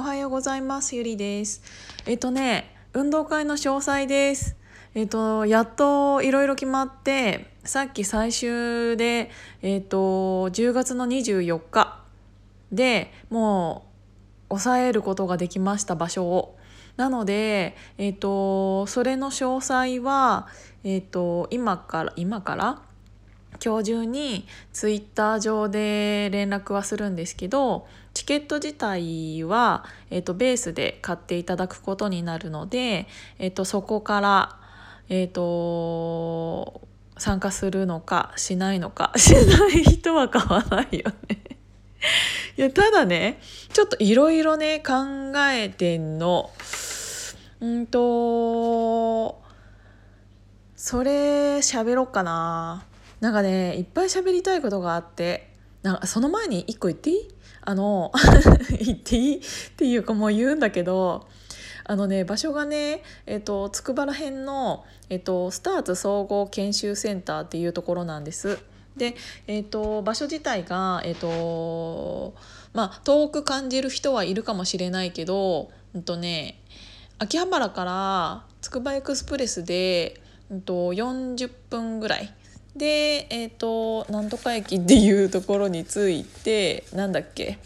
おはようございます。ゆりです。えっとね運動会の詳細です。えっとやっといろいろ決まってさっき最終でえっと10月の24日でもう抑えることができました場所を。なので、えっと、それの詳細は、えっと、今から今から？今日中にツイッター上で連絡はするんですけどチケット自体は、えーと、ベースで買っていただくことになるので、えーと、そこから、えーと、参加するのかしないのか しない人は買わないよね いやただねちょっといろいろね考えてんの。うんとそれ喋ろっかな。なんかねいっぱい喋りたいことがあってなんかその前に一個言っていい？あの 言っていい？っていうかもう言うんだけどあのね場所がねえっ、と筑波ら辺の、えっ、と、スターツ総合研修センターっていうところなんです。で、えーと、場所自体が、えーとまあ、遠く感じる人はいるかもしれないけど、うんとね、秋葉原からつくばエクスプレスで、うんと、40分ぐらいでえっ、ー、となんとか駅っていうところに着いてなんだっけ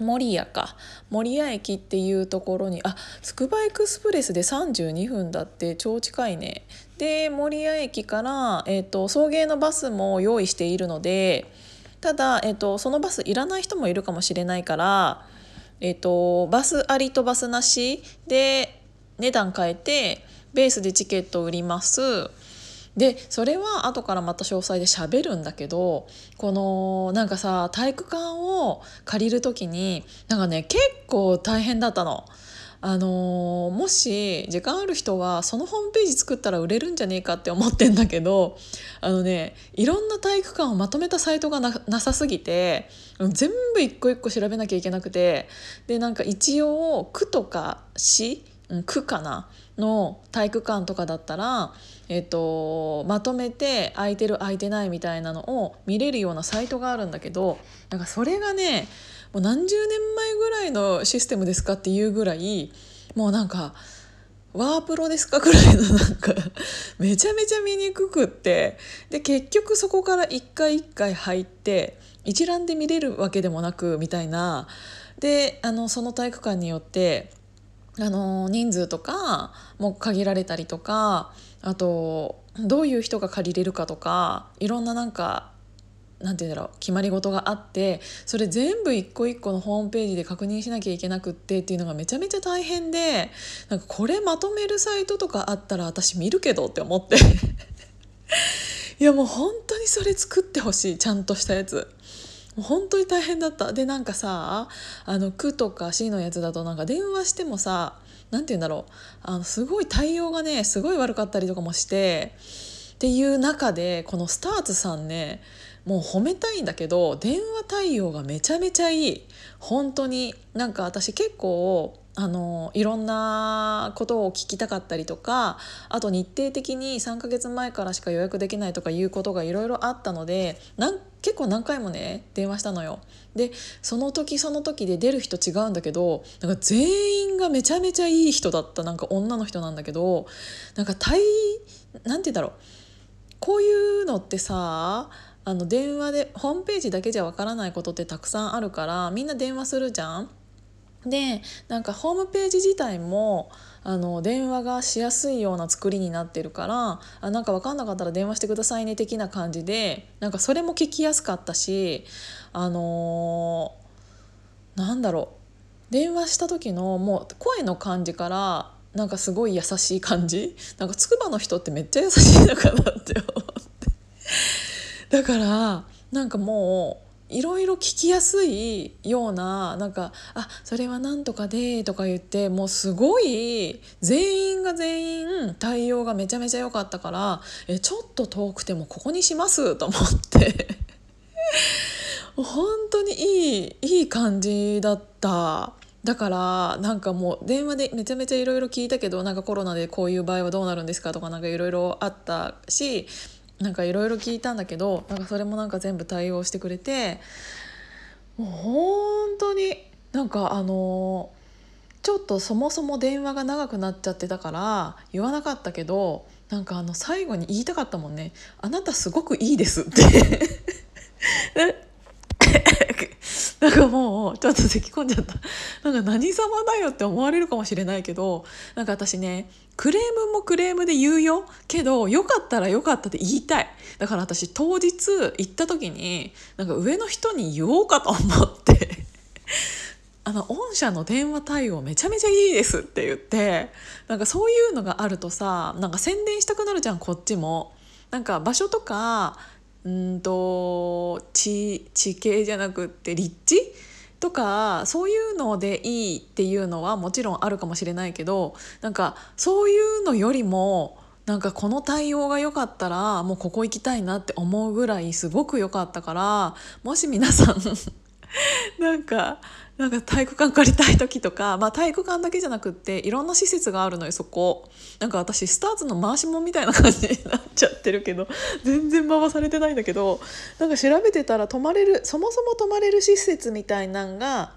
守谷か。守谷駅っていうところにあつくばエクスプレスで32分だって超近いね。で守谷駅から、えーと、送迎のバスも用意しているのでただ、えーと、そのバスいらない人もいるかもしれないから、えーとバスありとバスなしで値段変えてベースでチケット売ります。でそれは後からまた詳細で喋るんだけどこのなんかさ体育館を借りる時になんかね結構大変だったの。あのー、もし時間ある人はそのホームページ作ったら売れるんじゃねえかって思ってんだけどあのねいろんな体育館をまとめたサイトがなさすぎて全部一個一個調べなきゃいけなくてでなんか一応区とか市区かなの体育館とかだったら、えっと、まとめて空いてる空いてないみたいなのを見れるようなサイトがあるんだけどなんかそれがねもう何十年前ぐらいのシステムですかっていうぐらいもうなんかワープロですかぐらいのなんか めちゃめちゃ見にくくってで結局そこから一回一回入って一覧で見れるわけでもなくみたいな。であのその体育館によってあの人数とかも限られたりとかあとどういう人が借りれるかとかいろんななんかなんて言うんだろう決まり事があってそれ全部一個一個のホームページで確認しなきゃいけなくってっていうのがめちゃめちゃ大変でなんかこれまとめるサイトとかあったら私見るけどって思っていやもう本当にそれ作ってほしいちゃんとしたやつ。もう本当に大変だった。でなんかさあの区とか市のやつだとなんか電話してもさ何て言うんだろう。あのすごい対応がねすごい悪かったりとかもしてっていう中でこのスターツさんねもう褒めたいんだけど電話対応がめちゃめちゃいい。本当に。なんか私結構あのいろんなことを聞きたかったりとかあと日程的に3ヶ月前からしか予約できないとかいうことがいろいろあったのでなん結構何回もね電話したのよ。でその時その時で出る人違うんだけどなんか全員がめちゃめちゃいい人だったなんか女の人なんだけどなんか対なんて言うんだろうこういうのってさあの電話でホームページだけじゃわからないことってたくさんあるからみんな電話するじゃん。でなんかホームページ自体もあの電話がしやすいような作りになってるからあなんか分かんなかったら電話してくださいね的な感じでなんかそれも聞きやすかったしあのー、なんだろう。電話した時のもう声の感じからなんかすごい優しい感じ。なんかつくばの人ってめっちゃ優しいのかなって思って。だからなんかもういろいろ聞きやすいようななんか「あそれは何とかで」とか言ってもうすごい全員が全員対応がめちゃめちゃ良かったから「えちょっと遠くてもここにします」と思って 本当にいいいい感じだった。だからなんかもう電話でめちゃめちゃいろいろ聞いたけどなんかコロナでこういう場合はどうなるんですかとかなんかいろいろあったしなんかいろいろ聞いたんだけどなんかそれもなんか全部対応してくれてもう本当になんかあのちょっとそもそも電話が長くなっちゃってたから言わなかったけどなんかあの最後に言いたかったもんね「あなたすごくいいです」って。なんかもうちょっと咳き込んじゃった。なんか何様だよって思われるかもしれないけどなんか私ねクレームもクレームで言うよ。けどよかったらよかったって言いたい。だから私当日行った時になんか上の人に言おうかと思ってあの御社の電話対応めちゃめちゃいいですって言ってなんかそういうのがあるとさなんか宣伝したくなるじゃんこっちも。なんか場所とかうんと地地形じゃなくって立地とかそういうのでいいっていうのはもちろんあるかもしれないけどなんかそういうのよりもなんかこの対応が良かったらもうここ行きたいなって思うぐらいすごく良かったからもし皆さん なんかなんか体育館借りたい時とか、まあ、体育館だけじゃなくっていろんな施設があるのよそこ。なんか私スターズの回しもんみたいな感じになっちゃってるけど 全然回されてないんだけどなんか調べてたら泊まれるそもそも泊まれる施設みたいなんが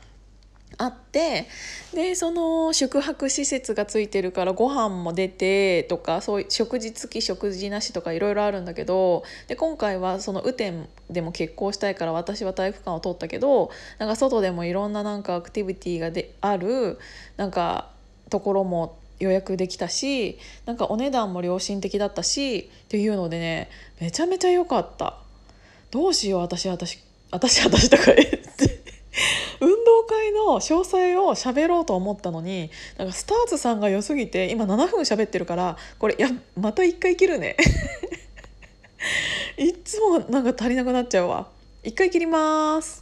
あってでその宿泊施設がついてるからご飯も出てとかそういう食事付き食事なしとかいろいろあるんだけどで今回はその雨天でも結婚したいから私は体育館を取ったけどなんか外でもいろんななんかアクティビティがであるなんかところも予約できたしなんかお値段も良心的だったしっていうのでねめちゃめちゃ良かった。どうしよう私私私私とか運動会の詳細を喋ろうと思ったのになんかスターズさんが良すぎて今7分喋ってるからこれいやまた1回切るね。いっつもなんか足りなくなっちゃうわ。1回切ります。